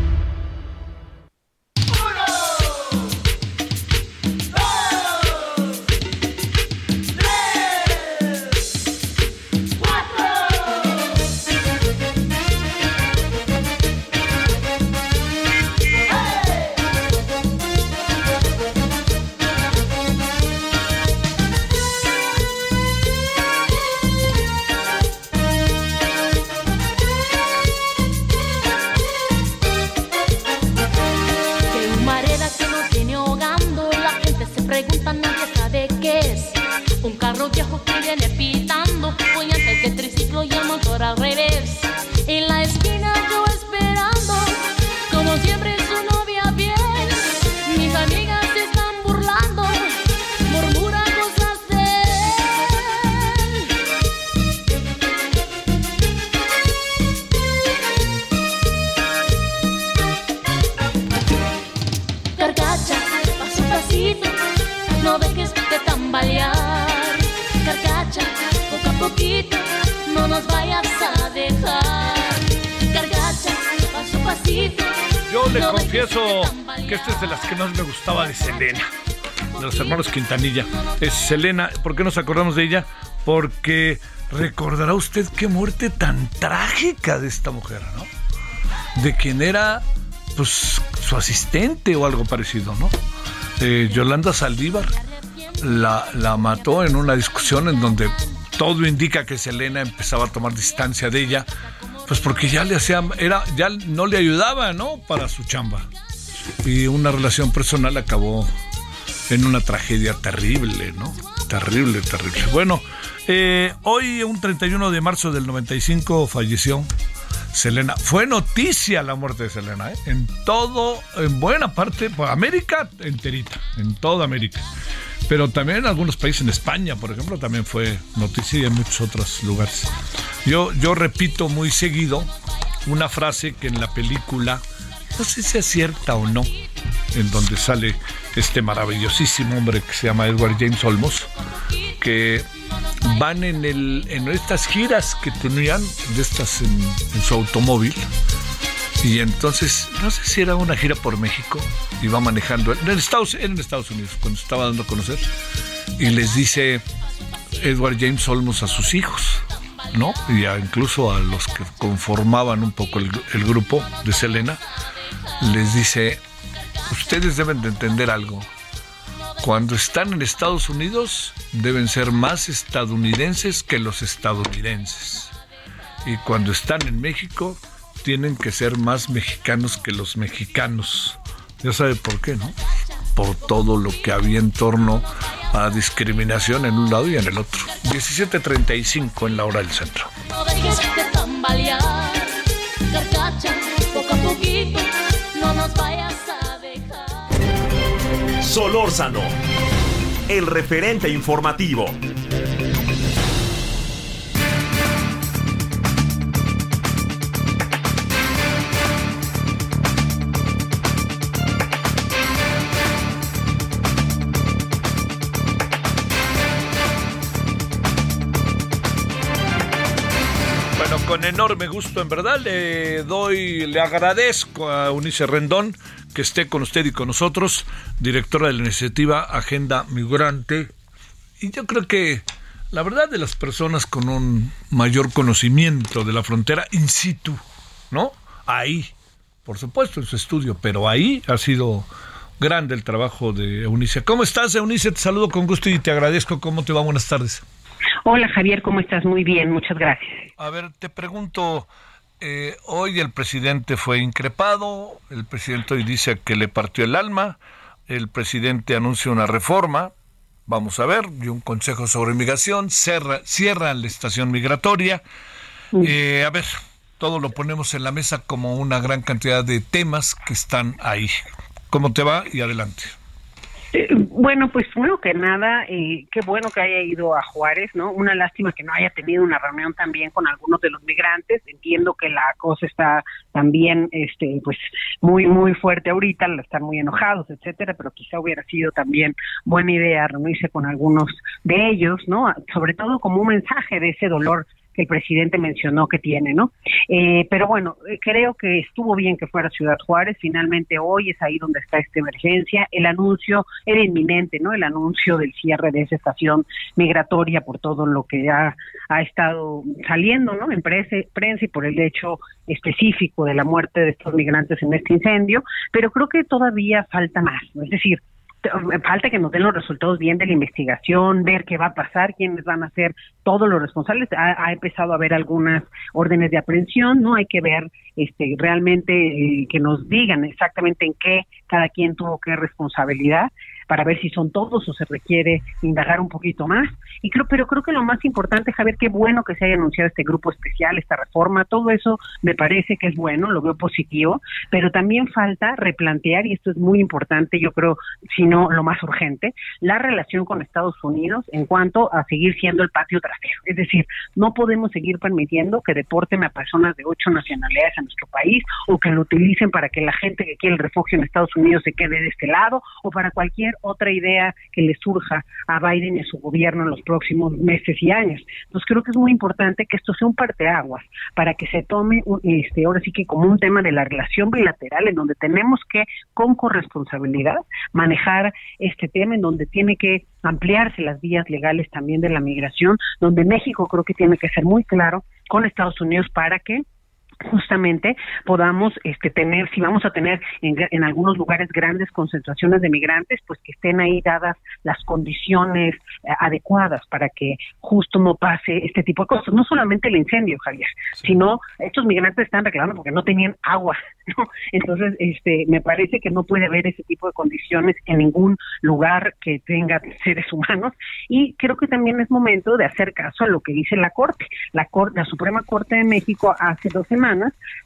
Tambalear. Carcacha, poco a poquito, no nos vayas a dejar. Carcacha, paso a pasito. Yo le no confieso que esta es de las que más me gustaba de Selena, de los hermanos Quintanilla. Es Selena, ¿por qué nos acordamos de ella? Porque recordará usted qué muerte tan trágica de esta mujer, ¿no? De quien era, pues, su asistente o algo parecido, ¿no? Eh, Yolanda Saldívar la, la mató en una discusión en donde todo indica que Selena empezaba a tomar distancia de ella, pues porque ya le hacía, era, ya no le ayudaba, ¿no? Para su chamba. Y una relación personal acabó en una tragedia terrible, ¿no? Terrible, terrible. Bueno, eh, hoy, un 31 de marzo del 95, falleció Selena. Fue noticia la muerte de Selena, ¿eh? En todo, en buena parte, pues América enterita, en toda América. Pero también en algunos países, en España, por ejemplo, también fue noticia y en muchos otros lugares. Yo, yo repito muy seguido una frase que en la película, no sé si es cierta o no, en donde sale este maravillosísimo hombre que se llama Edward James Olmos, que van en, el, en estas giras que tenían, de estas en, su automóvil, y entonces, no sé si era una gira por México, iba manejando, en Estados, en Estados Unidos, cuando estaba dando a conocer, y les dice Edward James Olmos a sus hijos, ¿no? Y incluso a los que conformaban un poco el, el grupo de Selena, les dice, ustedes deben de entender algo. Cuando están en Estados Unidos, deben ser más estadounidenses que los estadounidenses. Y cuando están en México, tienen que ser más mexicanos que los mexicanos. Ya sabe por qué, ¿no? Por todo lo que había en torno a discriminación en un lado y en el otro. 17.35 en la hora del centro. No nos Solórzano, el referente informativo. Con enorme gusto, en verdad, le doy, le agradezco a Unice Rendón que esté con usted y con nosotros, directora de la iniciativa Agenda Migrante. Y yo creo que la verdad de las personas con un mayor conocimiento de la frontera in situ, ¿no? Ahí, por supuesto, en su estudio, pero ahí ha sido grande el trabajo de Eunice. ¿Cómo estás, Eunice? Te saludo con gusto y te agradezco. ¿Cómo te va? Buenas tardes. Hola, Javier, ¿cómo estás? Muy bien, muchas gracias. A ver, te pregunto, eh, hoy el presidente fue increpado, el presidente hoy dice que le partió el alma, el presidente anuncia una reforma, vamos a ver, y un consejo sobre migración, cierra, cierra la estación migratoria. Eh, a ver, todo lo ponemos en la mesa como una gran cantidad de temas que están ahí. ¿Cómo te va? Y adelante. Bueno, pues bueno que nada, eh, qué bueno que haya ido a Juárez, ¿no? Una lástima que no haya tenido una reunión también con algunos de los migrantes. Entiendo que la cosa está también, este, pues muy muy fuerte ahorita, están muy enojados, etcétera, pero quizá hubiera sido también buena idea reunirse con algunos de ellos, ¿no? Sobre todo como un mensaje de ese dolor que el presidente mencionó que tiene, ¿no? Eh, pero bueno, eh, creo que estuvo bien que fuera Ciudad Juárez, finalmente hoy es ahí donde está esta emergencia, el anuncio era inminente, ¿no? El anuncio del cierre de esa estación migratoria por todo lo que ha, ha estado saliendo, ¿no? En prensa, prensa y por el hecho específico de la muerte de estos migrantes en este incendio, pero creo que todavía falta más, ¿no? es decir, falta que nos den los resultados bien de la investigación, ver qué va a pasar, quiénes van a ser todos los responsables. Ha, empezado a haber algunas órdenes de aprehensión, no hay que ver este realmente eh, que nos digan exactamente en qué cada quien tuvo qué responsabilidad para ver si son todos o se requiere indagar un poquito más. Y creo, pero creo que lo más importante, Javier, qué bueno que se haya anunciado este grupo especial, esta reforma, todo eso me parece que es bueno, lo veo positivo, pero también falta replantear, y esto es muy importante, yo creo, si no lo más urgente, la relación con Estados Unidos en cuanto a seguir siendo el patio trasero. Es decir, no podemos seguir permitiendo que deporten a personas de ocho nacionalidades a nuestro país o que lo utilicen para que la gente que quiere el refugio en Estados Unidos se quede de este lado o para cualquier otra idea que le surja a Biden y a su gobierno en los próximos meses y años. Entonces creo que es muy importante que esto sea un parteaguas para que se tome este ahora sí que como un tema de la relación bilateral en donde tenemos que con corresponsabilidad manejar este tema en donde tiene que ampliarse las vías legales también de la migración, donde México creo que tiene que ser muy claro con Estados Unidos para que justamente podamos este, tener, si vamos a tener en, en, algunos lugares grandes concentraciones de migrantes, pues que estén ahí dadas las condiciones eh, adecuadas para que justo no pase este tipo de cosas. No solamente el incendio, Javier, sino estos migrantes están reclamando porque no tenían agua. ¿no? Entonces, este, me parece que no puede haber ese tipo de condiciones en ningún lugar que tenga seres humanos y creo que también es momento de hacer caso a lo que dice la Corte. La, Corte, la Suprema Corte de México hace dos semanas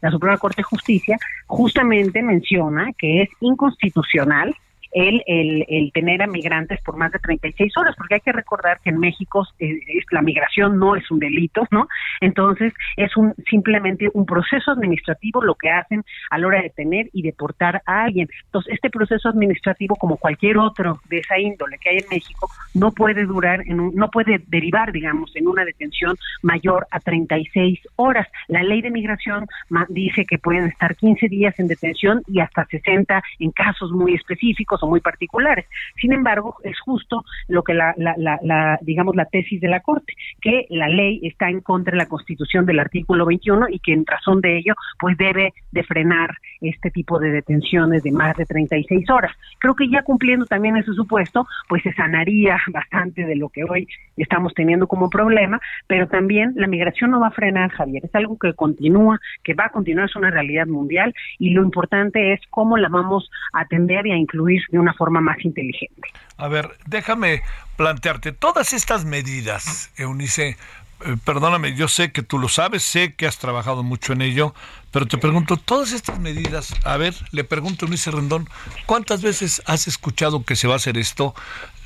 la Suprema Corte de Justicia justamente menciona que es inconstitucional el, el, tener a migrantes por más de 36 horas, porque hay que recordar que en México eh, la migración no es un delito, ¿no? Entonces es un simplemente un proceso administrativo lo que hacen a la hora de tener y deportar a alguien. Entonces este proceso administrativo, como cualquier otro de esa índole que hay en México, no puede durar, en un, no puede derivar, digamos, en una detención mayor a 36 horas. La ley de migración dice que pueden estar 15 días en detención y hasta 60 en casos muy específicos muy particulares. Sin embargo, es justo lo que la, la, la, digamos, la tesis de la Corte, que la ley está en contra de la Constitución del artículo 21 y que en razón de ello, pues debe de frenar este tipo de detenciones de más de 36 horas. Creo que ya cumpliendo también ese supuesto, pues se sanaría bastante de lo que hoy estamos teniendo como problema, pero también la migración no va a frenar, Javier, es algo que continúa, que va a continuar, es una realidad mundial y lo importante es cómo la vamos a atender y a incluir de una forma más inteligente. A ver, déjame plantearte, todas estas medidas, Eunice, eh, perdóname, yo sé que tú lo sabes, sé que has trabajado mucho en ello, pero te pregunto, todas estas medidas, a ver, le pregunto a Eunice Rendón, ¿cuántas veces has escuchado que se va a hacer esto?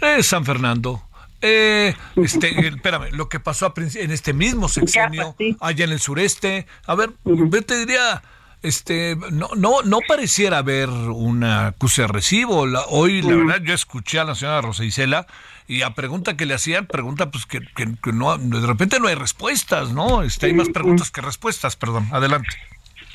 en San Fernando, eh, este, espérame, lo que pasó en este mismo sexenio, allá en el sureste. A ver, yo te diría, este no no no pareciera haber una acuse de recibo. hoy, la verdad, yo escuché a la señora Rosa Isela y a pregunta que le hacían, pregunta pues que, que, no, de repente no hay respuestas, ¿no? Este, hay más preguntas que respuestas, perdón. Adelante.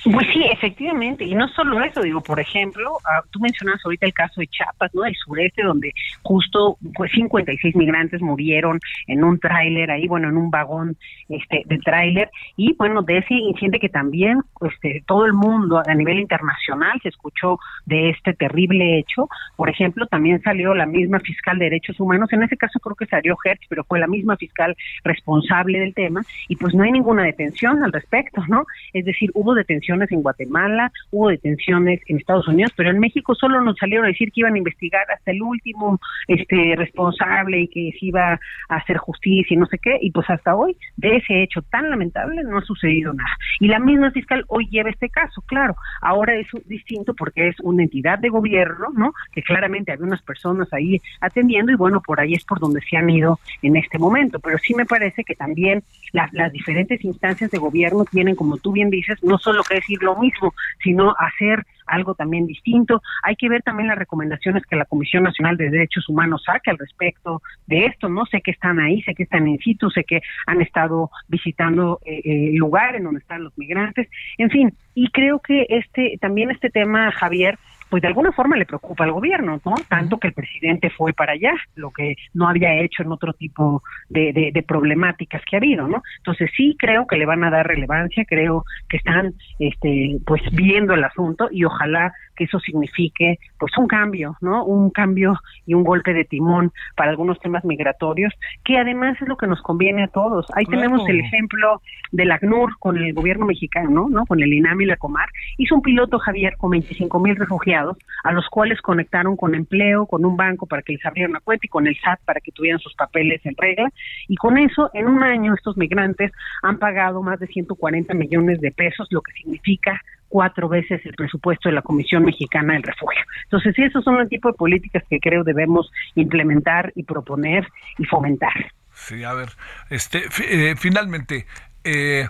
Pues sí, efectivamente, y no solo eso, digo, por ejemplo, ah, tú mencionas ahorita el caso de Chiapas, ¿no? El sureste, donde justo pues 56 migrantes murieron en un tráiler ahí, bueno, en un vagón este de tráiler, y bueno, de ese incidente que también este todo el mundo a nivel internacional se escuchó de este terrible hecho, por ejemplo, también salió la misma fiscal de derechos humanos, en ese caso creo que salió Hertz, pero fue la misma fiscal responsable del tema, y pues no hay ninguna detención al respecto, ¿no? Es decir, hubo detención en Guatemala, hubo detenciones en Estados Unidos, pero en México solo nos salieron a decir que iban a investigar hasta el último este responsable y que se iba a hacer justicia y no sé qué, y pues hasta hoy de ese hecho tan lamentable no ha sucedido nada. Y la misma fiscal hoy lleva este caso, claro, ahora es distinto porque es una entidad de gobierno, ¿no? Que claramente había unas personas ahí atendiendo y bueno, por ahí es por donde se han ido en este momento, pero sí me parece que también las, las diferentes instancias de gobierno tienen, como tú bien dices, no solo que decir lo mismo, sino hacer algo también distinto. Hay que ver también las recomendaciones que la Comisión Nacional de Derechos Humanos saque al respecto de esto, ¿no? Sé que están ahí, sé que están in situ, sé que han estado visitando eh, eh, lugares donde están los migrantes, en fin, y creo que este también este tema, Javier, pues de alguna forma le preocupa al gobierno, ¿no? Tanto que el presidente fue para allá, lo que no había hecho en otro tipo de, de, problemáticas que ha habido, ¿no? Entonces sí creo que le van a dar relevancia, creo que están, este, pues viendo el asunto y ojalá que eso signifique, pues un cambio, ¿no? Un cambio y un golpe de timón para algunos temas migratorios, que además es lo que nos conviene a todos. Ahí tenemos el ejemplo del ACNUR con el gobierno mexicano, ¿no? Con el INAM y la Comar. Hizo un piloto, Javier, con 25 mil refugiados a los cuales conectaron con empleo, con un banco para que les abrieran una cuenta y con el SAT para que tuvieran sus papeles en regla. Y con eso, en un año, estos migrantes han pagado más de 140 millones de pesos, lo que significa cuatro veces el presupuesto de la Comisión Mexicana del Refugio. Entonces, sí, esos son el tipo de políticas que creo debemos implementar y proponer y fomentar. Sí, a ver, este, eh, finalmente, eh,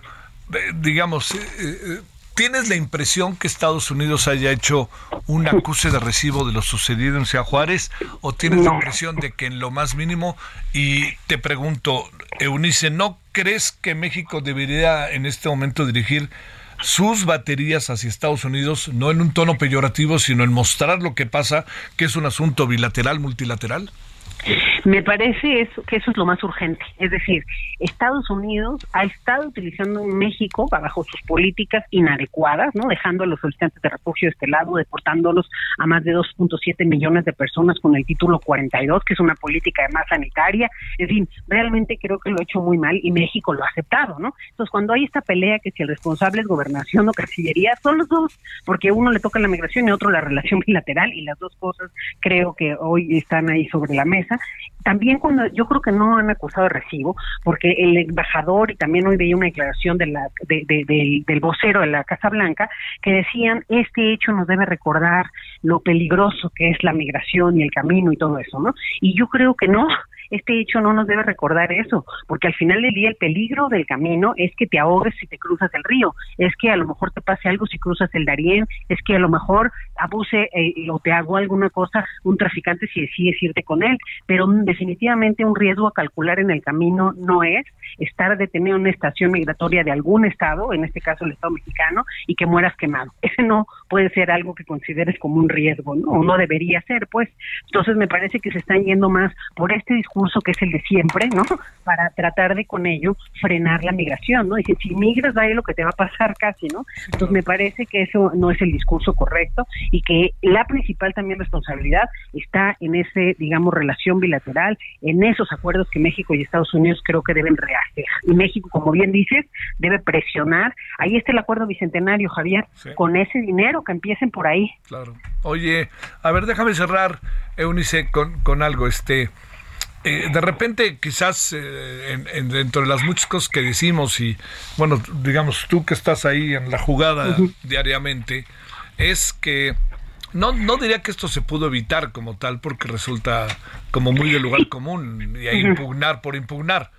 digamos, eh, ¿Tienes la impresión que Estados Unidos haya hecho un acuse de recibo de lo sucedido en Ciudad Juárez? ¿O tienes la impresión de que en lo más mínimo, y te pregunto, Eunice, ¿no crees que México debería en este momento dirigir sus baterías hacia Estados Unidos, no en un tono peyorativo, sino en mostrar lo que pasa, que es un asunto bilateral, multilateral? Me parece eso, que eso es lo más urgente. Es decir, Estados Unidos ha estado utilizando México bajo sus políticas inadecuadas, no dejando a los solicitantes de refugio de este lado, deportándolos a más de 2.7 millones de personas con el título 42, que es una política además sanitaria. En fin, realmente creo que lo ha hecho muy mal y México lo ha aceptado, ¿no? Entonces, cuando hay esta pelea que si el responsable es gobernación o cancillería, son los dos, porque uno le toca la migración y otro la relación bilateral y las dos cosas creo que hoy están ahí sobre la mesa también cuando yo creo que no han acusado de recibo, porque el embajador y también hoy veía una declaración de la, del vocero de la Casa Blanca que decían este hecho nos debe recordar lo peligroso que es la migración y el camino y todo eso, ¿no? Y yo creo que no, este hecho no nos debe recordar eso, porque al final del día el peligro del camino es que te ahogues si te cruzas el río, es que a lo mejor te pase algo si cruzas el Darién, es que a lo mejor abuse eh, o te hago alguna cosa un traficante si decides irte con él, pero definitivamente un riesgo a calcular en el camino no es estar detenido en una estación migratoria de algún estado, en este caso el estado mexicano, y que mueras quemado. Ese no puede ser algo que consideres como un riesgo, ¿no? O no debería ser, pues. Entonces me parece que se están yendo más por este discurso que es el de siempre, ¿no? Para tratar de con ello frenar la migración, ¿no? Dice, si migras, vaya lo que te va a pasar casi, ¿no? Entonces me parece que eso no es el discurso correcto y que la principal también responsabilidad está en ese, digamos, relación bilateral, en esos acuerdos que México y Estados Unidos creo que deben rehacer. Y México, como bien dices, debe presionar. Ahí está el acuerdo bicentenario, Javier, con ese dinero que empiecen por ahí. Claro. Oye, a ver, déjame cerrar, Eunice, con, con algo. Este, eh, de repente, quizás eh, dentro de las muchas cosas que decimos, y bueno, digamos, tú que estás ahí en la jugada diariamente, es que no, no diría que esto se pudo evitar como tal, porque resulta como muy de lugar común y a impugnar por impugnar.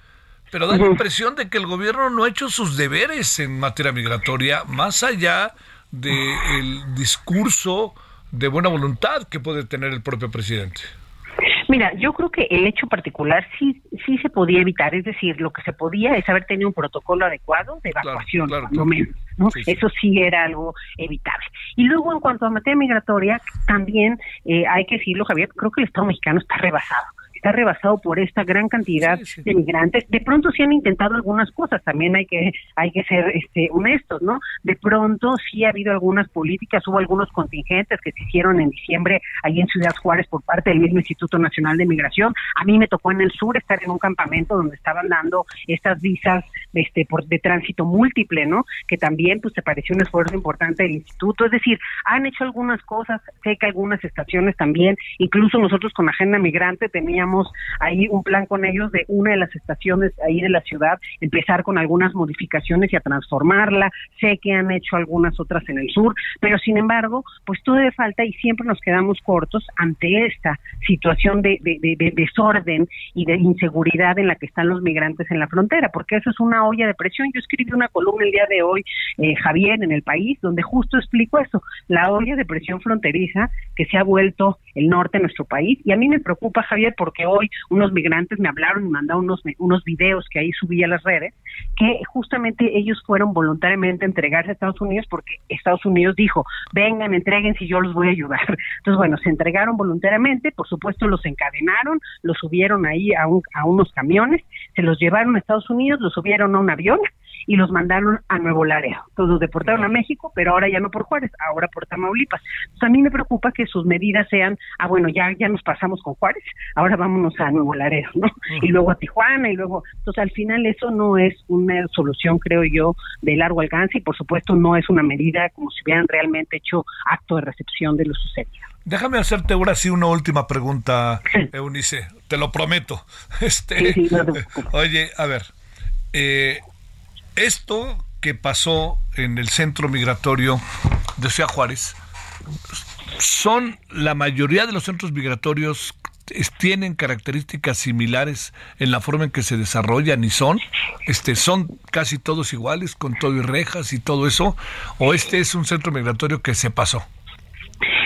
Pero da la impresión de que el gobierno no ha hecho sus deberes en materia migratoria, más allá del discurso de buena voluntad que puede tener el propio presidente. Mira, yo creo que el hecho particular sí sí se podía evitar, es decir, lo que se podía es haber tenido un protocolo adecuado de evacuación, lo menos. ¿no? Eso sí era algo evitable. Y luego, en cuanto a materia migratoria, también eh, hay que decirlo, Javier, creo que el Estado mexicano está rebasado está rebasado por esta gran cantidad de migrantes. De pronto sí han intentado algunas cosas, también hay que hay que ser este, honestos, ¿no? De pronto sí ha habido algunas políticas, hubo algunos contingentes que se hicieron en diciembre allí en Ciudad Juárez por parte del mismo Instituto Nacional de Migración. A mí me tocó en el sur estar en un campamento donde estaban dando estas visas este por de tránsito múltiple, ¿no? Que también pues se pareció un esfuerzo importante del instituto, es decir, han hecho algunas cosas, sé que algunas estaciones también, incluso nosotros con Agenda Migrante teníamos ahí un plan con ellos de una de las estaciones ahí de la ciudad, empezar con algunas modificaciones y a transformarla. Sé que han hecho algunas otras en el sur, pero sin embargo, pues todavía falta y siempre nos quedamos cortos ante esta situación de, desorden y de inseguridad en la que están los migrantes en la frontera, porque eso es una olla de presión. Yo escribí una columna el día de hoy, eh, Javier, en el país, donde justo explico eso, la olla de presión fronteriza que se ha vuelto el norte de nuestro país. Y a mí me preocupa, Javier, porque hoy unos migrantes me hablaron y mandaron unos, unos videos que ahí subí a las redes, que justamente ellos fueron voluntariamente a entregarse a Estados Unidos porque Estados Unidos dijo, vengan, entreguen si yo los voy a ayudar. Entonces, bueno, se entregaron voluntariamente, por supuesto los encadenaron, los subieron ahí a, a unos camiones, se los llevaron a Estados Unidos, los subieron a un avión y los mandaron a Nuevo Laredo. Todos los deportaron a México, pero ahora ya no por Juárez, ahora por Tamaulipas. Entonces a mí me preocupa que sus medidas sean, ah, bueno, ya, ya nos pasamos con Juárez, ahora vámonos a Nuevo Laredo, ¿no? Y luego a Tijuana y luego, entonces al final eso no es una solución, creo yo, de largo alcance y por supuesto no es una medida como si hubieran realmente hecho acto de recepción de lo sucedido. Déjame hacerte ahora sí una última pregunta, Eunice, te lo prometo. Este, oye, a ver, eh, esto que pasó en el centro migratorio de Ciudad Juárez, son la mayoría de los centros migratorios tienen características similares en la forma en que se desarrollan y son, este, son casi todos iguales con todo y rejas y todo eso, o este es un centro migratorio que se pasó.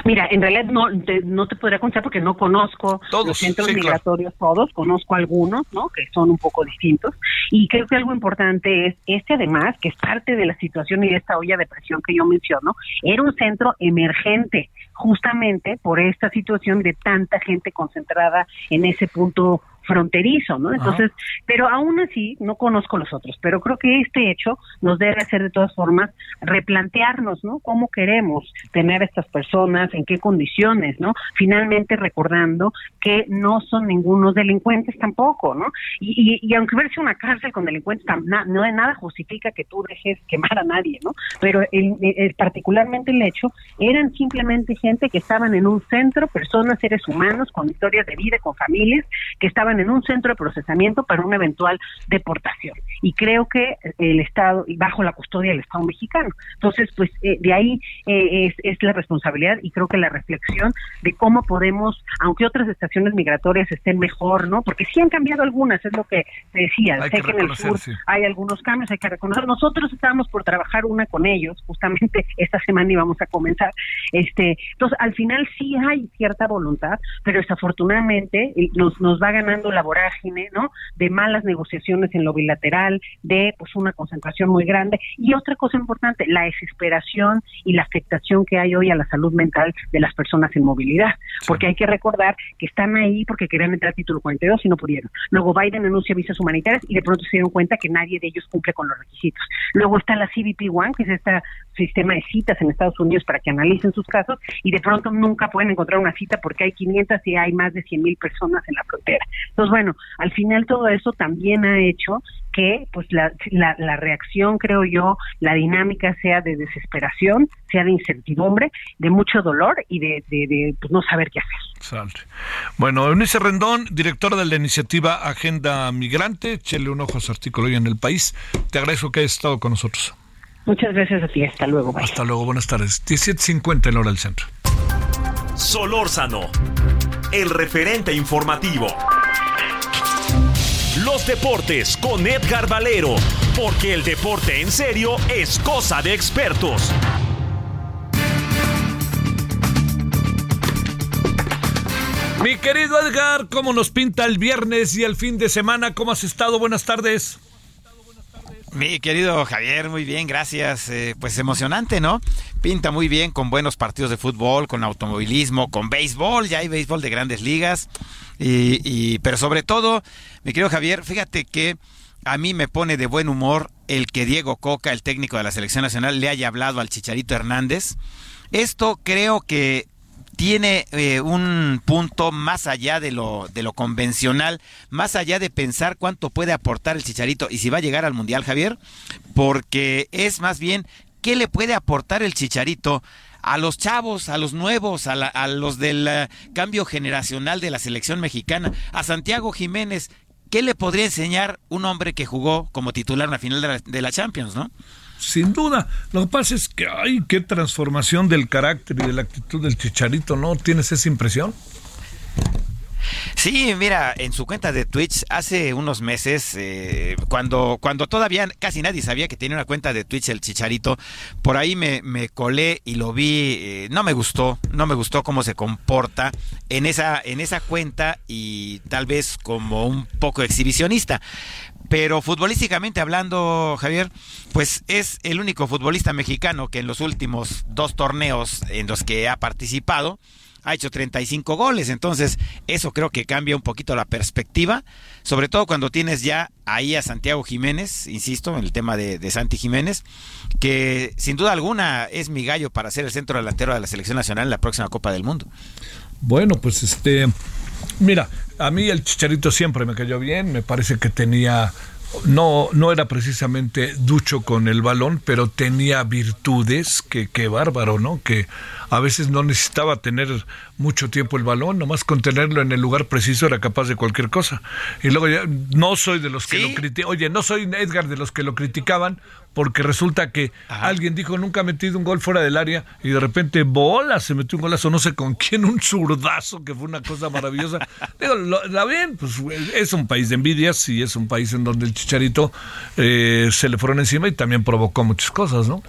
Mira, en realidad no te, no te podría contar porque no conozco los centros migratorios todos, conozco algunos, ¿no? Que son un poco distintos. Y creo que algo importante es este además, que es parte de la situación y de esta olla de presión que yo menciono, era un centro emergente, justamente por esta situación de tanta gente concentrada en ese punto fronterizo, ¿no? Entonces, pero aún así no conozco los otros, pero creo que este hecho nos debe hacer de todas formas replantearnos, ¿no? Cómo queremos tener a estas personas, en qué condiciones, ¿no? Finalmente recordando que no son ningunos delincuentes tampoco, ¿no? Y, y, aunque verse una cárcel con delincuentes, no de nada justifica que tú dejes quemar a nadie, ¿no? Pero el, particularmente el hecho eran simplemente gente que estaban en un centro, personas, seres humanos con historias de vida, con familias, que estaban en un centro de procesamiento para una eventual deportación. Y creo que el Estado, y bajo la custodia del Estado mexicano. Entonces, pues eh, de ahí eh, es, es la responsabilidad y creo que la reflexión de cómo podemos, aunque otras estaciones migratorias estén mejor, ¿no? Porque sí han cambiado algunas, es lo que te decía. sé que, en el sur hay algunos cambios, hay que reconocer. Nosotros estábamos por trabajar una con ellos, justamente esta semana íbamos a comenzar. Este, entonces, al final sí hay cierta voluntad, pero desafortunadamente eh, nos, nos va ganando la vorágine, ¿no? De malas negociaciones en lo bilateral, de pues una concentración muy grande. Y otra cosa importante, la desesperación y la afectación que hay hoy a la salud mental de las personas en movilidad, porque hay que recordar que están ahí porque querían entrar a título 42 y no pudieron. Luego Biden anuncia visas humanitarias y de pronto se dieron cuenta que nadie de ellos cumple con los requisitos. Luego está la CBP One, que es este sistema de citas en Estados Unidos para que analicen sus casos y de pronto nunca pueden encontrar una cita porque hay 500 y hay más de 100 mil personas en la frontera. Entonces, bueno, al final todo eso también ha hecho que pues la, la, reacción, creo yo, la dinámica sea de desesperación, sea de incertidumbre, de mucho dolor y de, de, pues, no saber qué hacer. Bueno, Eunice Rendón, directora de la iniciativa Agenda Migrante, chele un ojo a su artículo hoy en El País. Te agradezco que hayas estado con nosotros. Muchas gracias a ti, hasta luego. Hasta luego, buenas tardes. 17.50 en hora del centro. Solórzano, el referente informativo. Los deportes con Edgar Valero, porque el deporte en serio es cosa de expertos. Mi querido Edgar, ¿cómo nos pinta el viernes y el fin de semana? ¿Cómo has estado? Buenas tardes. Mi querido Javier, muy bien, gracias. Eh, pues emocionante, ¿no? Pinta muy bien con buenos partidos de fútbol, con automovilismo, con béisbol, ya hay béisbol de grandes ligas. Y, pero sobre todo, mi querido Javier, fíjate que a mí me pone de buen humor el que Diego Coca, el técnico de la selección nacional, le haya hablado al Chicharito Hernández. Esto creo que tiene eh, un punto más allá de lo, de lo convencional, más allá de pensar cuánto puede aportar el Chicharito y si va a llegar al Mundial, Javier, porque es más bien qué le puede aportar el Chicharito a los chavos, a los nuevos, a, los del eh, cambio generacional de la selección mexicana, a Santiago Jiménez, ¿qué le podría enseñar un hombre que jugó como titular en la final de la, de la Champions, no? Sin duda. Lo que pasa es que, ay, qué transformación del carácter y de la actitud del chicharito, ¿no? ¿Tienes esa impresión? Sí, mira, en su cuenta de Twitch hace unos meses, eh, cuando, cuando todavía casi nadie sabía que tenía una cuenta de Twitch el Chicharito, por ahí me, colé y lo vi, eh, no me gustó, no me gustó cómo se comporta en esa, en esa cuenta y tal vez como un poco exhibicionista. Pero futbolísticamente hablando, Javier, pues es el único futbolista mexicano que en los últimos dos torneos en los que ha participado, ha hecho 35 goles, entonces eso creo que cambia un poquito la perspectiva, sobre todo cuando tienes ya ahí a Santiago Jiménez, insisto, en el tema de, Santi Jiménez, que sin duda alguna es mi gallo para ser el centro delantero de la selección nacional en la próxima Copa del Mundo. Bueno, pues este, mira, a mí el Chicharito siempre me cayó bien, me parece que tenía no, no era precisamente ducho con el balón, pero tenía virtudes que, que bárbaro, ¿no? Que a veces no necesitaba tener mucho tiempo el balón, nomás con tenerlo en el lugar preciso era capaz de cualquier cosa. Y luego ya, no soy de los que lo criticaban, oye, no soy Edgar de los que lo criticaban, porque resulta que alguien dijo nunca ha metido un gol fuera del área y de repente bola se metió un golazo, no sé con quién, un zurdazo que fue una cosa maravillosa. Digo, la bien, pues es un país de envidias y es un país en donde el chicharito eh, se le fueron encima y también provocó muchas cosas, ¿no?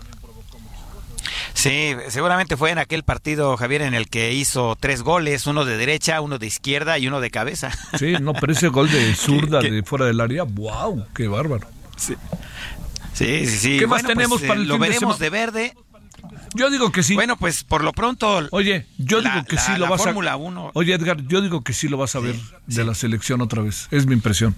Sí, seguramente fue en aquel partido, Javier, en el que hizo tres goles, uno de derecha, uno de izquierda y uno de cabeza. Sí, no, pero ese gol de zurda de fuera del área, wow, qué bárbaro. Sí, sí, sí. ¿Qué más tenemos pues, para el Lo fin veremos de, de, verde. Yo digo que sí. Bueno, pues por lo pronto. Oye, yo la- digo que la- sí lo la vas Fórmula a. 1. Oye, Edgar, yo digo que sí lo vas a ver de la selección otra vez. Es mi impresión.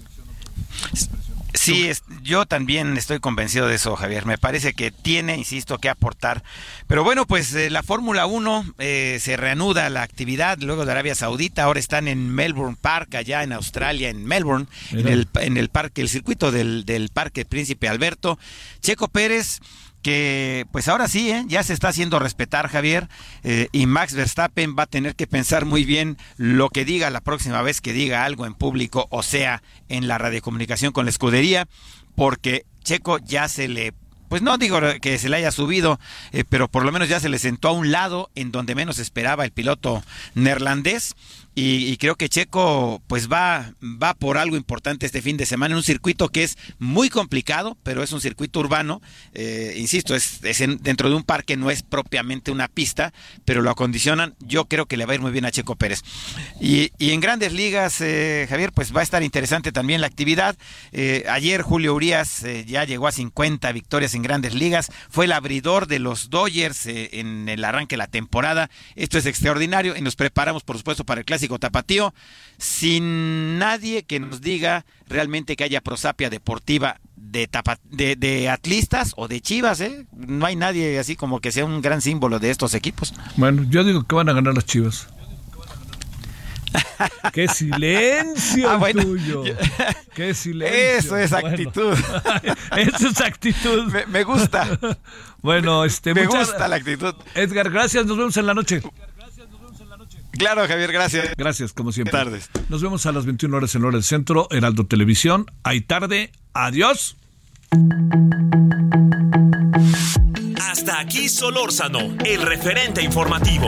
Sí, es- yo también estoy convencido de eso, Javier. Me parece que tiene, insisto, que aportar. Pero bueno, pues eh, la Fórmula 1 eh, se reanuda la actividad luego de Arabia Saudita. Ahora están en Melbourne Park, allá en Australia, en Melbourne, en el, en el parque, el circuito del, del Parque Príncipe Alberto. Checo Pérez que pues ahora sí, ¿eh? ya se está haciendo respetar Javier eh, y Max Verstappen va a tener que pensar muy bien lo que diga la próxima vez que diga algo en público, o sea, en la radiocomunicación con la escudería, porque Checo ya se le pues no digo que se le haya subido, eh, pero por lo menos ya se le sentó a un lado en donde menos esperaba el piloto neerlandés. Y, creo que Checo pues va, va por algo importante este fin de semana en un circuito que es muy complicado, pero es un circuito urbano. Eh, insisto, es, en- dentro de un parque, no es propiamente una pista, pero lo acondicionan. Yo creo que le va a ir muy bien a Checo Pérez. Y, y en grandes ligas, eh, Javier, pues va a estar interesante también la actividad. Eh, ayer Julio Urias ya llegó a 50 victorias en grandes ligas. Fue el abridor de los Dodgers en el arranque de la temporada. Esto es extraordinario y nos preparamos, por supuesto, para el clásico tapatío. Sin nadie que nos diga realmente que haya prosapia deportiva de, tapa- de, de atlistas o de chivas, ¿eh? No hay nadie así como que sea un gran símbolo de estos equipos. Bueno, yo digo que van a ganar las chivas. ¡Qué silencio Ah, bueno. tuyo! ¡Qué silencio! Eso es Bueno. actitud. Eso es actitud. Me, me gusta. Bueno, este, Me muchas- gusta la actitud. Edgar, gracias. Nos vemos en la noche. Claro, Javier, gracias. Gracias, como siempre. Tardes. Nos vemos a las 21 horas en Hora del Centro, Heraldo Televisión. Hay tarde. Adiós. Hasta aquí Solórzano, el referente informativo.